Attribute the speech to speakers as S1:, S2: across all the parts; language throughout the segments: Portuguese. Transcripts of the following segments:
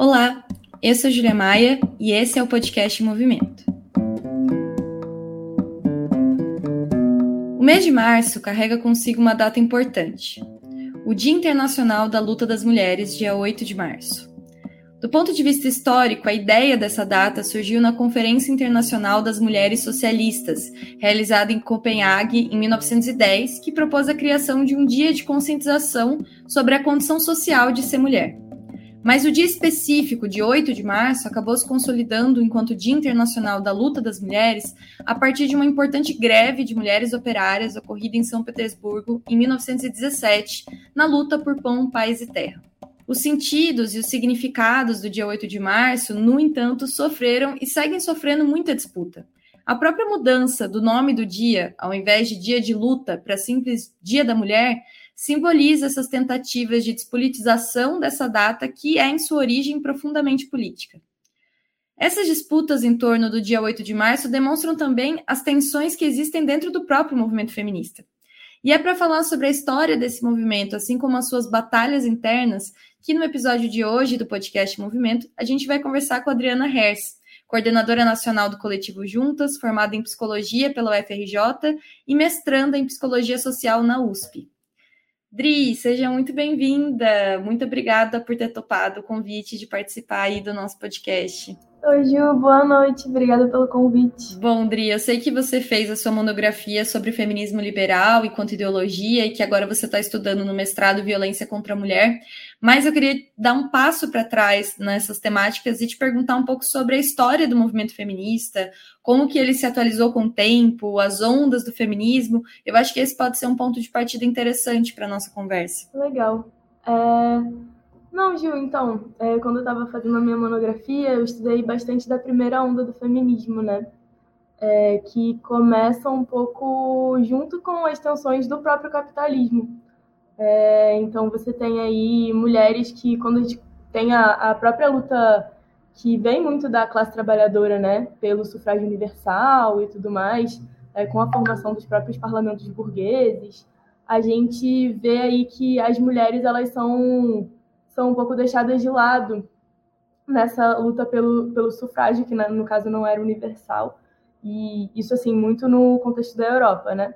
S1: Olá, eu sou Julia Maia e esse é o podcast Movimento. O mês de março carrega consigo uma data importante, o Dia Internacional da Luta das Mulheres, dia 8 de março. Do ponto de vista histórico, a ideia dessa data surgiu na Conferência Internacional das Mulheres Socialistas, realizada em Copenhague em 1910, que propôs a criação de um dia de conscientização sobre a condição social de ser mulher. Mas o dia específico de 8 de março acabou se consolidando enquanto Dia Internacional da Luta das Mulheres a partir de uma importante greve de mulheres operárias ocorrida em São Petersburgo em 1917, na luta por pão, paz e terra. Os sentidos e os significados do dia 8 de março, no entanto, sofreram e seguem sofrendo muita disputa. A própria mudança do nome do dia, ao invés de Dia de Luta para simples Dia da Mulher, simboliza essas tentativas de despolitização dessa data que é, em sua origem, profundamente política. Essas disputas em torno do dia 8 de março demonstram também as tensões que existem dentro do próprio movimento feminista. E é para falar sobre a história desse movimento, assim como as suas batalhas internas, que no episódio de hoje do podcast Movimento, a gente vai conversar com a Adriana Hers, coordenadora nacional do coletivo Juntas, formada em psicologia pela UFRJ e mestranda em psicologia social na USP. Dri, seja muito bem-vinda. Muito obrigada por ter topado o convite de participar aí do nosso podcast.
S2: Oi, Ju, boa noite. Obrigada pelo convite.
S1: Bom, Dri, eu sei que você fez a sua monografia sobre feminismo liberal e quanto ideologia e que agora você está estudando no mestrado Violência contra a Mulher, mas eu queria dar um passo para trás nessas temáticas e te perguntar um pouco sobre a história do movimento feminista, como que ele se atualizou com o tempo, as ondas do feminismo. Eu acho que esse pode ser um ponto de partida interessante para a nossa conversa.
S2: Legal. É... Não, Gil, então, é, quando eu estava fazendo a minha monografia, eu estudei bastante da primeira onda do feminismo, né? É, que começa um pouco junto com as tensões do próprio capitalismo. É, então, você tem aí mulheres que, quando a gente tem a, a própria luta que vem muito da classe trabalhadora, né, pelo sufrágio universal e tudo mais, é, com a formação dos próprios parlamentos burgueses, a gente vê aí que as mulheres elas são são um pouco deixadas de lado nessa luta pelo, pelo sufrágio, que no caso não era universal, e isso assim muito no contexto da Europa, né?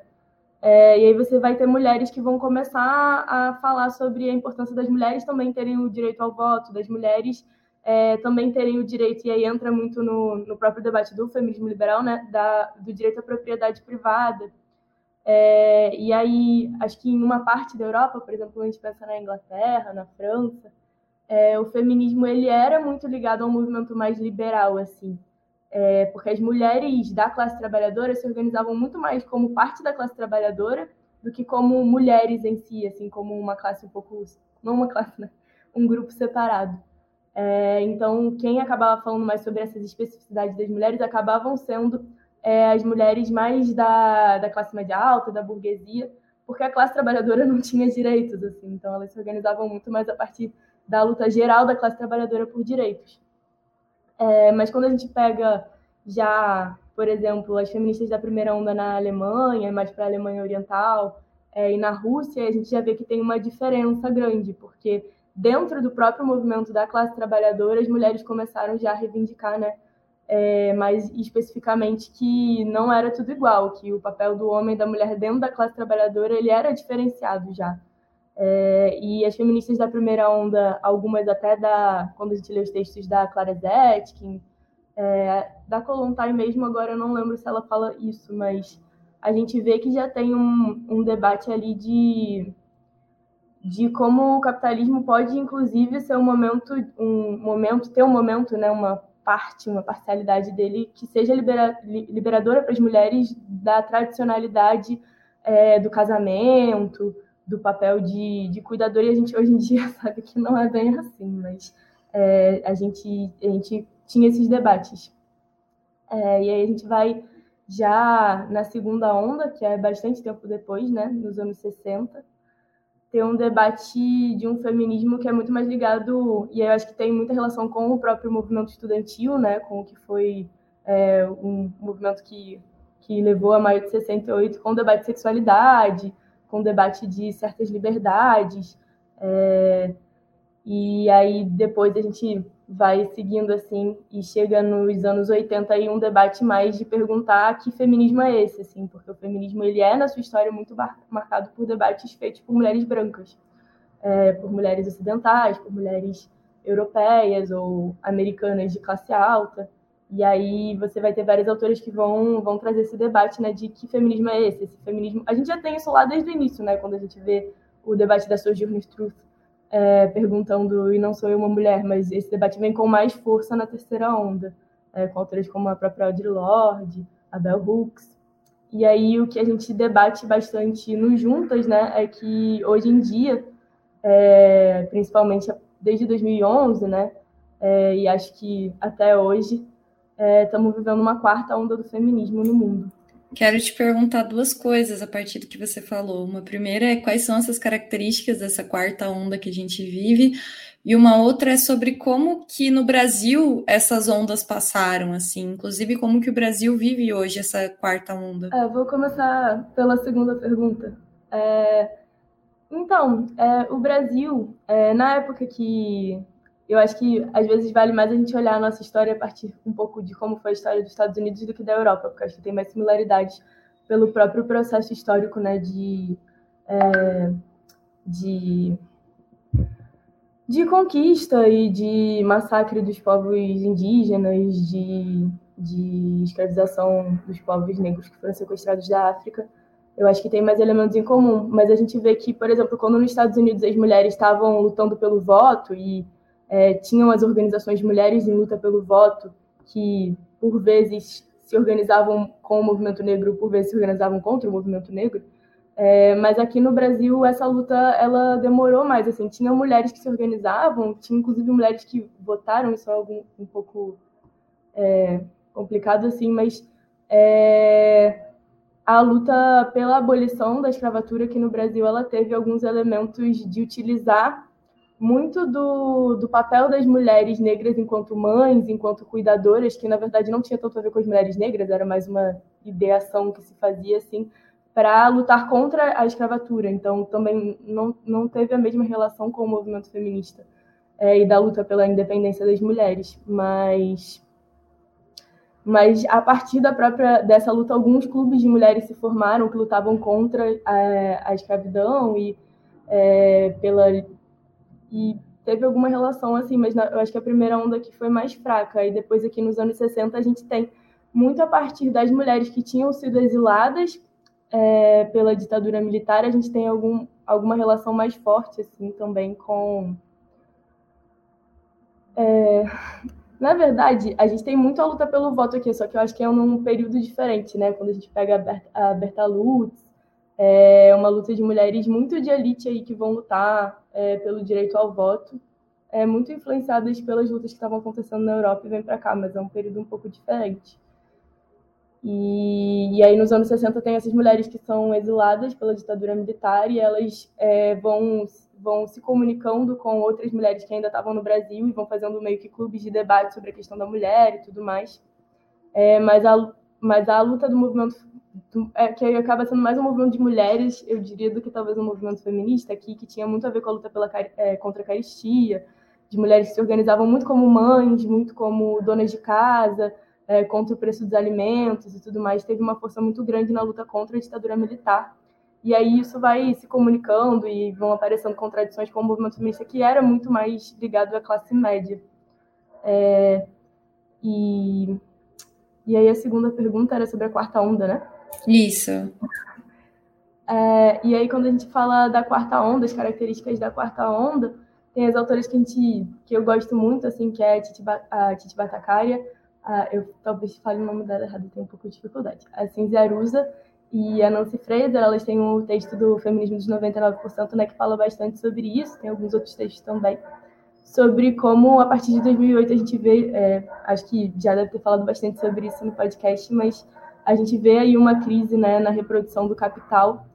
S2: É, e aí você vai ter mulheres que vão começar a falar sobre a importância das mulheres também terem o direito ao voto, das mulheres é, também terem o direito, e aí entra muito no, no próprio debate do feminismo liberal, né, da, do direito à propriedade privada. É, e aí, acho que em uma parte da Europa, por exemplo, a gente pensa na Inglaterra, na França, é, o feminismo ele era muito ligado a um movimento mais liberal, assim, é, porque as mulheres da classe trabalhadora se organizavam muito mais como parte da classe trabalhadora do que como mulheres em si, assim, como uma classe um pouco, não uma classe, né? um grupo separado. É, então, quem acabava falando mais sobre essas especificidades das mulheres acabavam sendo é, as mulheres mais da, da classe média alta, da burguesia, porque a classe trabalhadora não tinha direitos, assim, então elas se organizavam muito mais a partir da luta geral da classe trabalhadora por direitos. É, mas quando a gente pega já, por exemplo, as feministas da primeira onda na Alemanha, mais para a Alemanha Oriental, é, e na Rússia, a gente já vê que tem uma diferença grande, porque dentro do próprio movimento da classe trabalhadora, as mulheres começaram já a reivindicar né, é, mas especificamente que não era tudo igual, que o papel do homem e da mulher dentro da classe trabalhadora ele era diferenciado já. É, e as feministas da primeira onda, algumas até da quando a gente lê os textos da Clara Zetkin, é, da Kolontai mesmo, agora eu não lembro se ela fala isso, mas a gente vê que já tem um, um debate ali de, de como o capitalismo pode, inclusive, ser um momento, um momento, ter um momento, né, uma parte, uma parcialidade dele que seja libera, liberadora para as mulheres da tradicionalidade é, do casamento, do papel de, de cuidadora, e a gente hoje em dia sabe que não é bem assim, mas é, a, gente, a gente tinha esses debates. É, e aí a gente vai já na segunda onda, que é bastante tempo depois, né, nos anos 60, ter um debate de um feminismo que é muito mais ligado, e eu acho que tem muita relação com o próprio movimento estudantil, né, com o que foi é, um movimento que, que levou a maio de 68, com o debate de sexualidade, com o debate de certas liberdades, é, E aí depois a gente vai seguindo assim e chega nos anos 80 aí um debate mais de perguntar que feminismo é esse, assim, porque o feminismo ele é na sua história muito marcado por debates feitos por mulheres brancas, é, por mulheres ocidentais, por mulheres europeias ou americanas de classe alta. E aí você vai ter vários autores que vão, vão trazer esse debate, né, de que feminismo é esse, esse feminismo. A gente já tem isso lá desde o início, né, quando a gente vê o debate da Sojourner Truth é, perguntando e não sou eu uma mulher, mas esse debate vem com mais força na terceira onda, é, com autores como a própria Audre Lorde, a Bell Hooks. E aí o que a gente debate bastante no Juntas, né, é que hoje em dia, é, principalmente desde 2011, né, é, e acho que até hoje, estamos é, vivendo uma quarta onda do feminismo no mundo.
S1: Quero te perguntar duas coisas a partir do que você falou. Uma primeira é quais são essas características dessa quarta onda que a gente vive, e uma outra é sobre como que no Brasil essas ondas passaram, assim, inclusive como que o Brasil vive hoje essa quarta onda.
S2: É, vou começar pela segunda pergunta. É, então, é, o Brasil, é, na época que eu acho que às vezes vale mais a gente olhar a nossa história a partir um pouco de como foi a história dos Estados Unidos do que da Europa, porque acho que tem mais similaridades pelo próprio processo histórico, né, de, é, de, de conquista e de massacre dos povos indígenas, de, de escravização dos povos negros que foram sequestrados da África. Eu acho que tem mais elementos em comum, mas a gente vê que, por exemplo, quando nos Estados Unidos as mulheres estavam lutando pelo voto e é, tinham as organizações mulheres em luta pelo voto, que por vezes se organizavam com o movimento negro, por vezes se organizavam contra o movimento negro. É, mas aqui no Brasil essa luta ela demorou mais. Assim, tinha mulheres que se organizavam, tinha inclusive mulheres que votaram. Isso é algo um pouco é, complicado assim, mas é, a luta pela abolição da escravatura aqui no Brasil ela teve alguns elementos de utilizar muito do, do papel das mulheres negras enquanto mães, enquanto cuidadoras, que na verdade não tinha tanto a ver com as mulheres negras, era mais uma ideação que se fazia assim, para lutar contra a escravatura. Então também não, não teve a mesma relação com o movimento feminista é, e da luta pela independência das mulheres, mas mas a partir da própria dessa luta alguns clubes de mulheres se formaram que lutavam contra a, a escravidão e é, pela e teve alguma relação assim, mas eu acho que a primeira onda aqui foi mais fraca. E depois aqui nos anos 60 a gente tem muito a partir das mulheres que tinham sido exiladas é, pela ditadura militar, a gente tem algum, alguma relação mais forte assim também com é, na verdade, a gente tem muito a luta pelo voto aqui, só que eu acho que é num período diferente, né? Quando a gente pega a Berta, a Berta Lutz, é uma luta de mulheres muito de elite aí que vão lutar é, pelo direito ao voto, é, muito influenciadas pelas lutas que estavam acontecendo na Europa e vem para cá, mas é um período um pouco diferente. E, e, aí nos anos 60 tem essas mulheres que são exiladas pela ditadura militar e elas é, vão, vão se comunicando com outras mulheres que ainda estavam no Brasil e vão fazendo meio que clubes de debate sobre a questão da mulher e tudo mais. É, mas, a, mas a luta do movimento é, que acaba sendo mais um movimento de mulheres, eu diria, do que talvez um movimento feminista aqui, que tinha muito a ver com a luta pela, é, contra a caristia, de mulheres que se organizavam muito como mães, muito como donas de casa, é, contra o preço dos alimentos e tudo mais, teve uma força muito grande na luta contra a ditadura militar. E aí isso vai se comunicando e vão aparecendo contradições com o movimento feminista, que era muito mais ligado à classe média. É, e, e aí a segunda pergunta era sobre a quarta onda, né?
S1: Isso.
S2: É, e aí, quando a gente fala da quarta onda, as características da quarta onda, tem as autoras que, a gente, que eu gosto muito, assim, que é a Titi, a Titi Batacaria, a, eu talvez fale o nome dela errado, tenho um pouco de dificuldade, a Cinzia Arusa e a Nancy Fraser, elas têm um texto do Feminismo dos 99%, né, que fala bastante sobre isso, tem alguns outros textos também, sobre como, a partir de 2008, a gente vê, é, acho que já deve ter falado bastante sobre isso no podcast, mas a gente vê aí uma crise né, na reprodução do capital,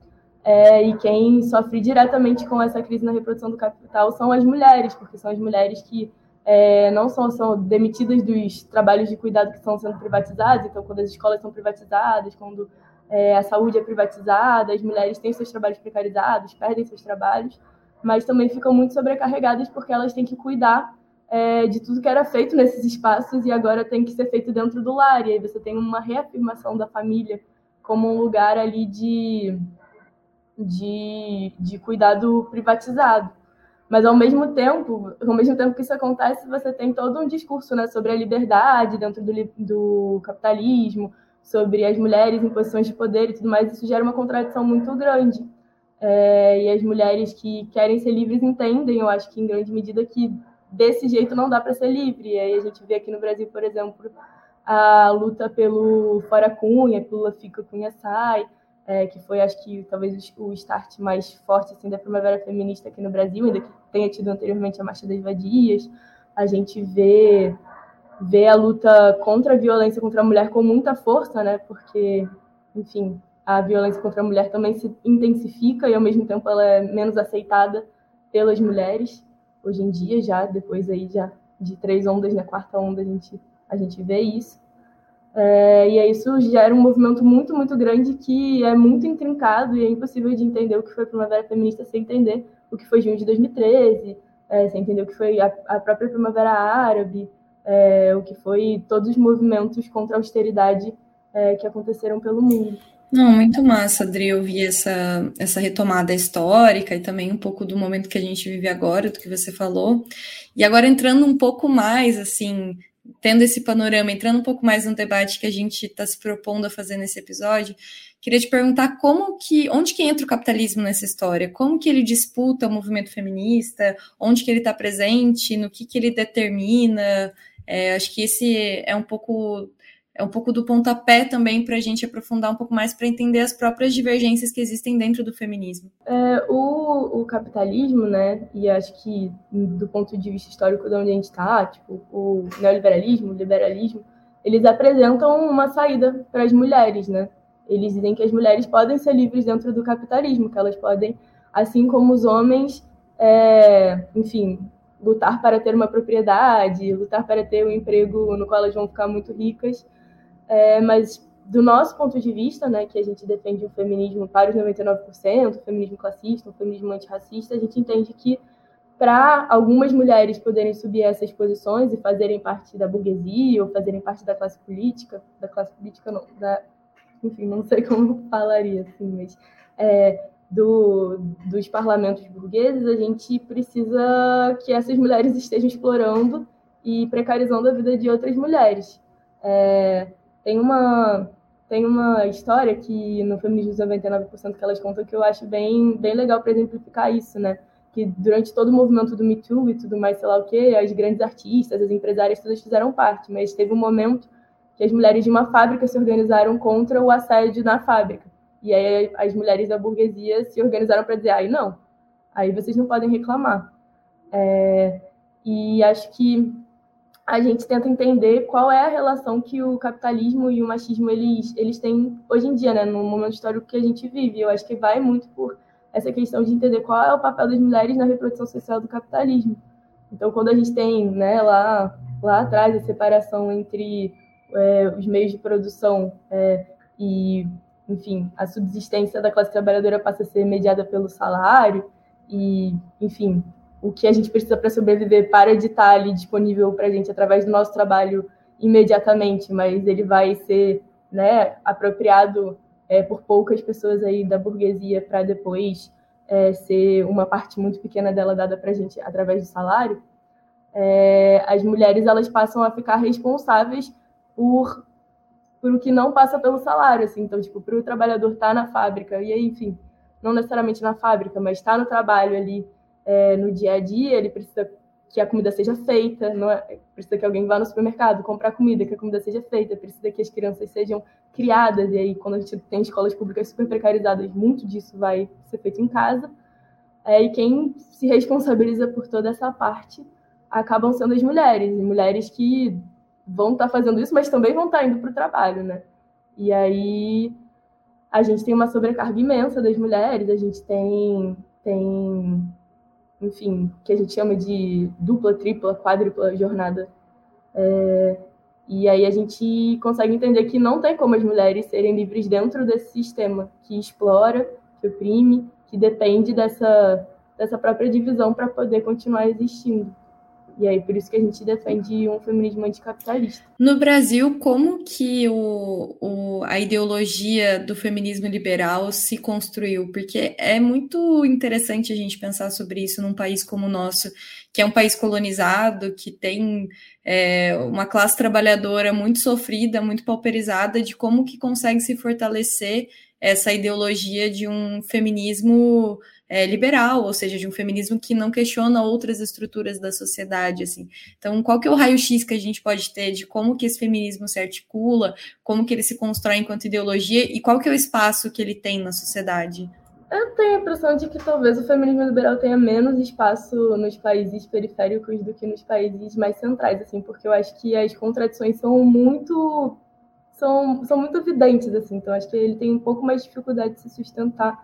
S2: é, e quem sofre diretamente com essa crise na reprodução do capital são as mulheres, porque são as mulheres que é, não são, são demitidas dos trabalhos de cuidado que estão sendo privatizados, então quando as escolas são privatizadas, quando é, a saúde é privatizada, as mulheres têm seus trabalhos precarizados, perdem seus trabalhos, mas também ficam muito sobrecarregadas porque elas têm que cuidar é, de tudo que era feito nesses espaços e agora tem que ser feito dentro do lar. E aí você tem uma reafirmação da família como um lugar ali de, de, de cuidado privatizado. Mas ao mesmo tempo, ao mesmo tempo que isso acontece, você tem todo um discurso né, sobre a liberdade dentro do, do capitalismo, sobre as mulheres em posições de poder e tudo mais. Isso gera uma contradição muito grande. É, e as mulheres que querem ser livres entendem, eu acho que em grande medida, que desse jeito não dá para ser livre. E aí a gente vê aqui no Brasil, por exemplo, a luta pelo Fora Cunha, pelo Fica Cunha Sai, é, que foi, acho que, talvez o start mais forte assim, da primavera feminista aqui no Brasil, ainda que tenha tido anteriormente a Marcha das Vadias. A gente vê, vê a luta contra a violência contra a mulher com muita força, né? Porque, enfim, a violência contra a mulher também se intensifica e, ao mesmo tempo, ela é menos aceitada pelas mulheres hoje em dia já, depois aí já de três ondas na quarta onda a gente, a gente vê isso. É, e aí isso gera um movimento muito, muito grande que é muito intrincado e é impossível de entender o que foi Primavera Feminista sem entender o que foi junho de 2013, é, sem entender o que foi a, a própria Primavera Árabe, é, o que foi todos os movimentos contra a austeridade é, que aconteceram pelo mundo.
S1: Não, muito massa, Adri, ouvir essa, essa retomada histórica e também um pouco do momento que a gente vive agora, do que você falou. E agora entrando um pouco mais, assim, tendo esse panorama, entrando um pouco mais no debate que a gente está se propondo a fazer nesse episódio, queria te perguntar como que, onde que entra o capitalismo nessa história? Como que ele disputa o movimento feminista? Onde que ele está presente? No que que ele determina? É, acho que esse é um pouco é um pouco do pontapé também para a gente aprofundar um pouco mais para entender as próprias divergências que existem dentro do feminismo.
S2: É, o, o, capitalismo, né, e acho que do ponto de vista histórico de onde a gente está, tipo, o neoliberalismo, o liberalismo, eles apresentam uma saída para as mulheres, né? Eles dizem que as mulheres podem ser livres dentro do capitalismo, que elas podem, assim como os homens, é, enfim, lutar para ter uma propriedade, lutar para ter um emprego no qual elas vão ficar muito ricas, é, mas do nosso ponto de vista, né, que a gente defende o feminismo para os 99%, o feminismo classista, o feminismo antirracista, a gente entende que para algumas mulheres poderem subir essas posições e fazerem parte da burguesia ou fazerem parte da classe política, da classe política não, da, enfim, não sei como falaria assim, mas é, do, dos parlamentos burgueses, a gente precisa que essas mulheres estejam explorando e precarizando a vida de outras mulheres. É, tem uma, tem uma história que no Feminismo 99% que elas contam que eu acho bem, bem legal para exemplificar isso, né? Que durante todo o movimento do Me Too e tudo mais, sei lá o quê, as grandes artistas, as empresárias todas fizeram parte, mas teve um momento que as mulheres de uma fábrica se organizaram contra o assédio na fábrica. E aí as mulheres da burguesia se organizaram para dizer, aí não, aí vocês não podem reclamar. É, e acho que a gente tenta entender qual é a relação que o capitalismo e o machismo eles, eles têm hoje em dia, né, no momento histórico que a gente vive. Eu acho que vai muito por essa questão de entender qual é o papel das mulheres na reprodução social do capitalismo. Então, quando a gente tem né, lá, lá atrás a separação entre é, os meios de produção é, e, enfim, a subsistência da classe trabalhadora passa a ser mediada pelo salário e, enfim, o que a gente precisa para sobreviver para de estar ali disponível para a gente através do nosso trabalho imediatamente, mas ele vai ser né, apropriado é, por poucas pessoas aí da burguesia para depois é, ser uma parte muito pequena dela dada para a gente através do salário, é, as mulheres elas passam a ficar responsáveis por por o que não passa pelo salário, assim, então tipo, para o trabalhador estar tá na fábrica e aí, enfim, não necessariamente na fábrica, mas estar tá no trabalho ali é, no dia a dia, ele precisa que a comida seja feita, é, precisa que alguém vá no supermercado comprar comida, que a comida seja feita, precisa que as crianças sejam criadas, e aí quando a gente tem escolas públicas super precarizadas, muito disso vai ser feito em casa, é, e quem se responsabiliza por toda essa parte acabam sendo as mulheres, e mulheres que vão estar tá fazendo isso, mas também vão estar tá indo para o trabalho, né? E aí a gente tem uma sobrecarga imensa das mulheres, a gente tem, tem enfim, que a gente chama de dupla, tripla, quádrupla jornada. É, e aí a gente consegue entender que não tem como as mulheres serem livres dentro desse sistema que explora, que oprime, que depende dessa, dessa própria divisão para poder continuar existindo. E aí, por isso que a gente defende um feminismo anticapitalista.
S1: No Brasil, como que o, o, a ideologia do feminismo liberal se construiu? Porque é muito interessante a gente pensar sobre isso num país como o nosso, que é um país colonizado, que tem é, uma classe trabalhadora muito sofrida, muito pauperizada, de como que consegue se fortalecer essa ideologia de um feminismo é, liberal, ou seja, de um feminismo que não questiona outras estruturas da sociedade, assim. Então, qual que é o raio-x que a gente pode ter de como que esse feminismo se articula, como que ele se constrói enquanto ideologia e qual que é o espaço que ele tem na sociedade?
S2: Eu tenho a impressão de que talvez o feminismo liberal tenha menos espaço nos países periféricos do que nos países mais centrais, assim, porque eu acho que as contradições são muito são, são muito evidentes, assim, então acho que ele tem um pouco mais de dificuldade de se sustentar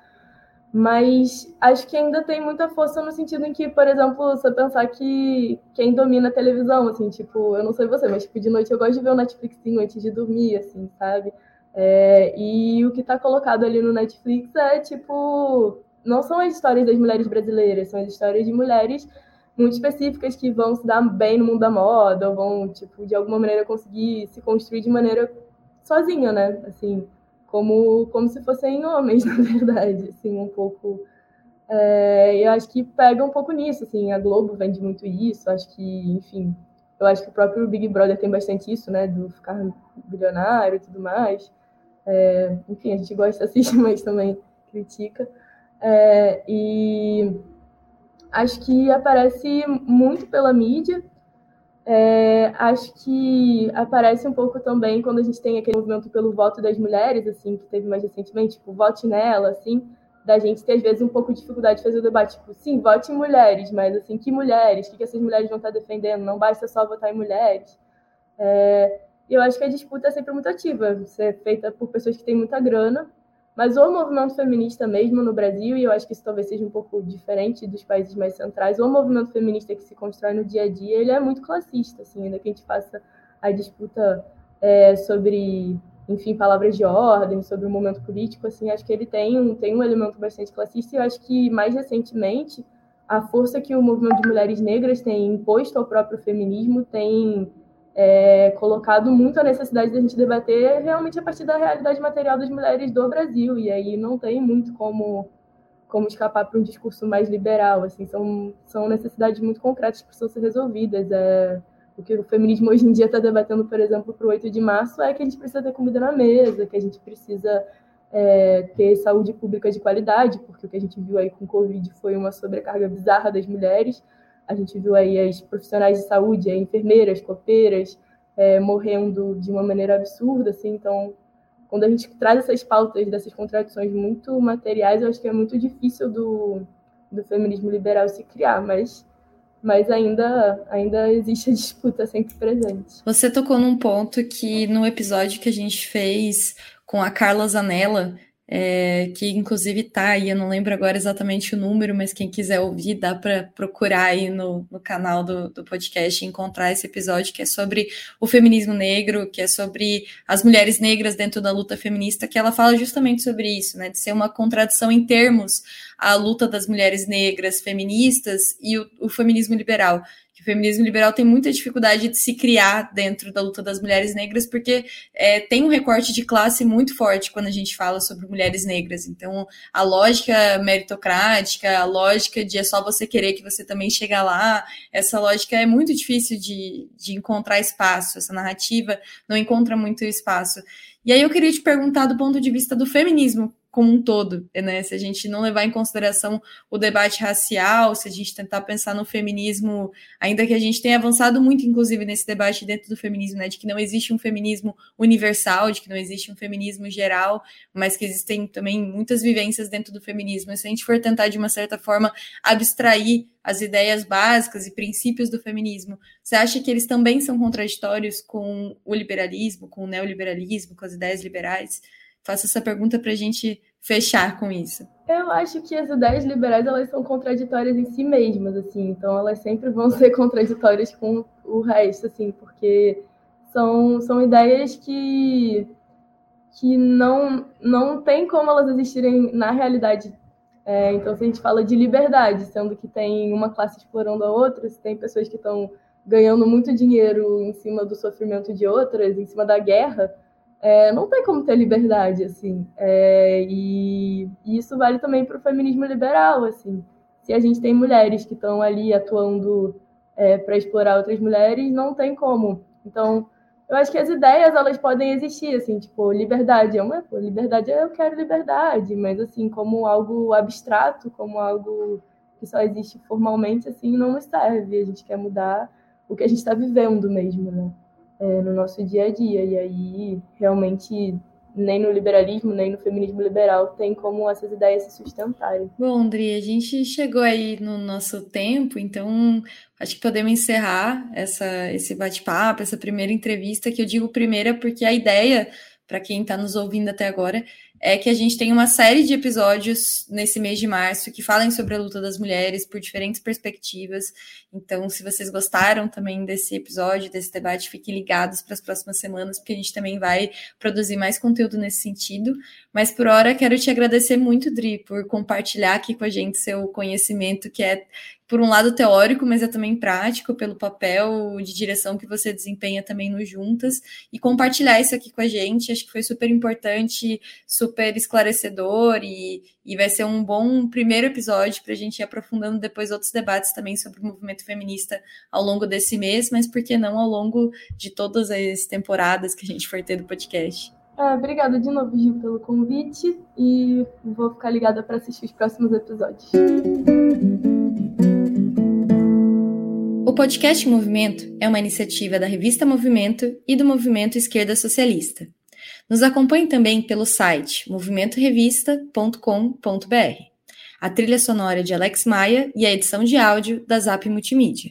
S2: mas acho que ainda tem muita força no sentido em que, por exemplo, você pensar que quem domina a televisão, assim, tipo, eu não sei você, mas tipo, de noite eu gosto de ver o Netflixinho antes de dormir, assim, sabe? É, e o que está colocado ali no Netflix é, tipo, não são as histórias das mulheres brasileiras, são as histórias de mulheres muito específicas que vão se dar bem no mundo da moda, ou vão, tipo, de alguma maneira conseguir se construir de maneira sozinha, né? Assim, como, como se fossem homens, na verdade, assim, um pouco. É, eu acho que pega um pouco nisso, assim, a Globo vende muito isso, acho que, enfim, eu acho que o próprio Big Brother tem bastante isso, né, do ficar bilionário e tudo mais. É, enfim, a gente gosta, assiste, mas também critica. É, e acho que aparece muito pela mídia, é, acho que aparece um pouco também quando a gente tem aquele movimento pelo voto das mulheres, assim, que teve mais recentemente, tipo, vote nela, assim, da gente ter às vezes um pouco de dificuldade de fazer o debate, tipo, sim, vote em mulheres, mas assim, que mulheres? O que, que essas mulheres vão estar defendendo? Não basta só votar em mulheres. É, eu acho que a disputa é sempre muito ativa, é feita por pessoas que têm muita grana, mas o movimento feminista mesmo no Brasil, e eu acho que isso talvez seja um pouco diferente dos países mais centrais, o movimento feminista que se constrói no dia a dia, ele é muito classista, assim, ainda que a gente faça a disputa é, sobre, enfim, palavras de ordem, sobre o momento político, assim, acho que ele tem um, tem um elemento bastante classista, e eu acho que mais recentemente a força que o movimento de mulheres negras tem imposto ao próprio feminismo tem é, colocado muito a necessidade de a gente debater realmente a partir da realidade material das mulheres do Brasil, e aí não tem muito como, como escapar para um discurso mais liberal, assim, são, são necessidades muito concretas que precisam ser resolvidas. É, o que o feminismo hoje em dia está debatendo, por exemplo, para o 8 de março, é que a gente precisa ter comida na mesa, que a gente precisa é, ter saúde pública de qualidade, porque o que a gente viu aí com o Covid foi uma sobrecarga bizarra das mulheres, a gente viu aí as profissionais de saúde, as enfermeiras, copeiras, é, morrendo de uma maneira absurda, assim, então quando a gente traz essas pautas dessas contradições muito materiais, eu acho que é muito difícil do, do feminismo liberal se criar, mas mas ainda, ainda existe a disputa sempre presente.
S1: Você tocou num ponto que no episódio que a gente fez com a Carla Zanella, é, que inclusive tá aí, eu não lembro agora exatamente o número, mas quem quiser ouvir, dá para procurar aí no, no canal do, do podcast e encontrar esse episódio que é sobre o feminismo negro, que é sobre as mulheres negras dentro da luta feminista, que ela fala justamente sobre isso, né, de ser uma contradição em termos a luta das mulheres negras feministas e o, o feminismo liberal o feminismo liberal tem muita dificuldade de se criar dentro da luta das mulheres negras, porque é, tem um recorte de classe muito forte quando a gente fala sobre mulheres negras. Então, a lógica meritocrática, a lógica de é só você querer que você também chega lá, essa lógica é muito difícil de, de encontrar espaço, essa narrativa não encontra muito espaço. E aí eu queria te perguntar do ponto de vista do feminismo, como um todo, né? Se a gente não levar em consideração o debate racial, se a gente tentar pensar no feminismo, ainda que a gente tenha avançado muito, inclusive, nesse debate dentro do feminismo, né? De que não existe um feminismo universal, de que não existe um feminismo geral, mas que existem também muitas vivências dentro do feminismo. E se a gente for tentar, de uma certa forma, abstrair as ideias básicas e princípios do feminismo, você acha que eles também são contraditórios com o liberalismo, com o neoliberalismo, com as ideias liberais? Faço essa pergunta para a gente fechar com isso.
S2: Eu acho que as ideias liberais elas são contraditórias em si mesmas, assim, então elas sempre vão ser contraditórias com o resto, assim, porque são, são ideias que, que não, não tem como elas existirem na realidade É, então, se a gente fala de liberdade, sendo que tem uma classe explorando a outra, se tem pessoas que estão ganhando muito dinheiro em cima do sofrimento de outras, em cima da guerra, é, não tem como ter liberdade, assim. É, e, e, isso vale também para o feminismo liberal, assim. Se a gente tem mulheres que estão ali atuando é, para explorar outras mulheres, não tem como. Então, eu acho que as ideias elas podem existir, assim, tipo, liberdade é uma pô, liberdade é eu quero liberdade, mas assim, como algo abstrato, como algo que só existe formalmente, assim, não nos serve. A gente quer mudar o que a gente está vivendo mesmo, né? É, no nosso dia a dia. E aí, realmente, nem no liberalismo, nem no feminismo liberal tem como essas ideias se sustentarem.
S1: Bom, Andri, a gente chegou aí no nosso tempo, então acho que podemos encerrar essa, esse bate-papo, essa primeira entrevista, que eu digo primeira porque a ideia, para quem está nos ouvindo até agora, é que a gente tem uma série de episódios nesse mês de março que falem sobre a luta das mulheres por diferentes perspectivas. Então, se vocês gostaram também desse episódio, desse debate, fiquem ligados para as próximas semanas, porque a gente também vai produzir mais conteúdo nesse sentido. Mas por hora, quero te agradecer muito, Dri, por compartilhar aqui com a gente seu conhecimento, que é por um lado teórico, mas é também prático, pelo papel de direção que você desempenha também no Juntas, e compartilhar isso aqui com a gente. Acho que foi super importante, super esclarecedor, e, e vai ser um bom primeiro episódio para a gente ir aprofundando depois outros debates também sobre o movimento feminista ao longo desse mês, mas por que não ao longo de todas as temporadas que a gente for ter do podcast.
S2: É, obrigada de novo, Gil, pelo convite e vou ficar ligada para assistir os próximos episódios.
S1: O podcast Movimento é uma iniciativa da revista Movimento e do Movimento Esquerda Socialista. Nos acompanhe também pelo site movimentorevista.com.br. A trilha sonora de Alex Maia e a edição de áudio da Zap Multimídia.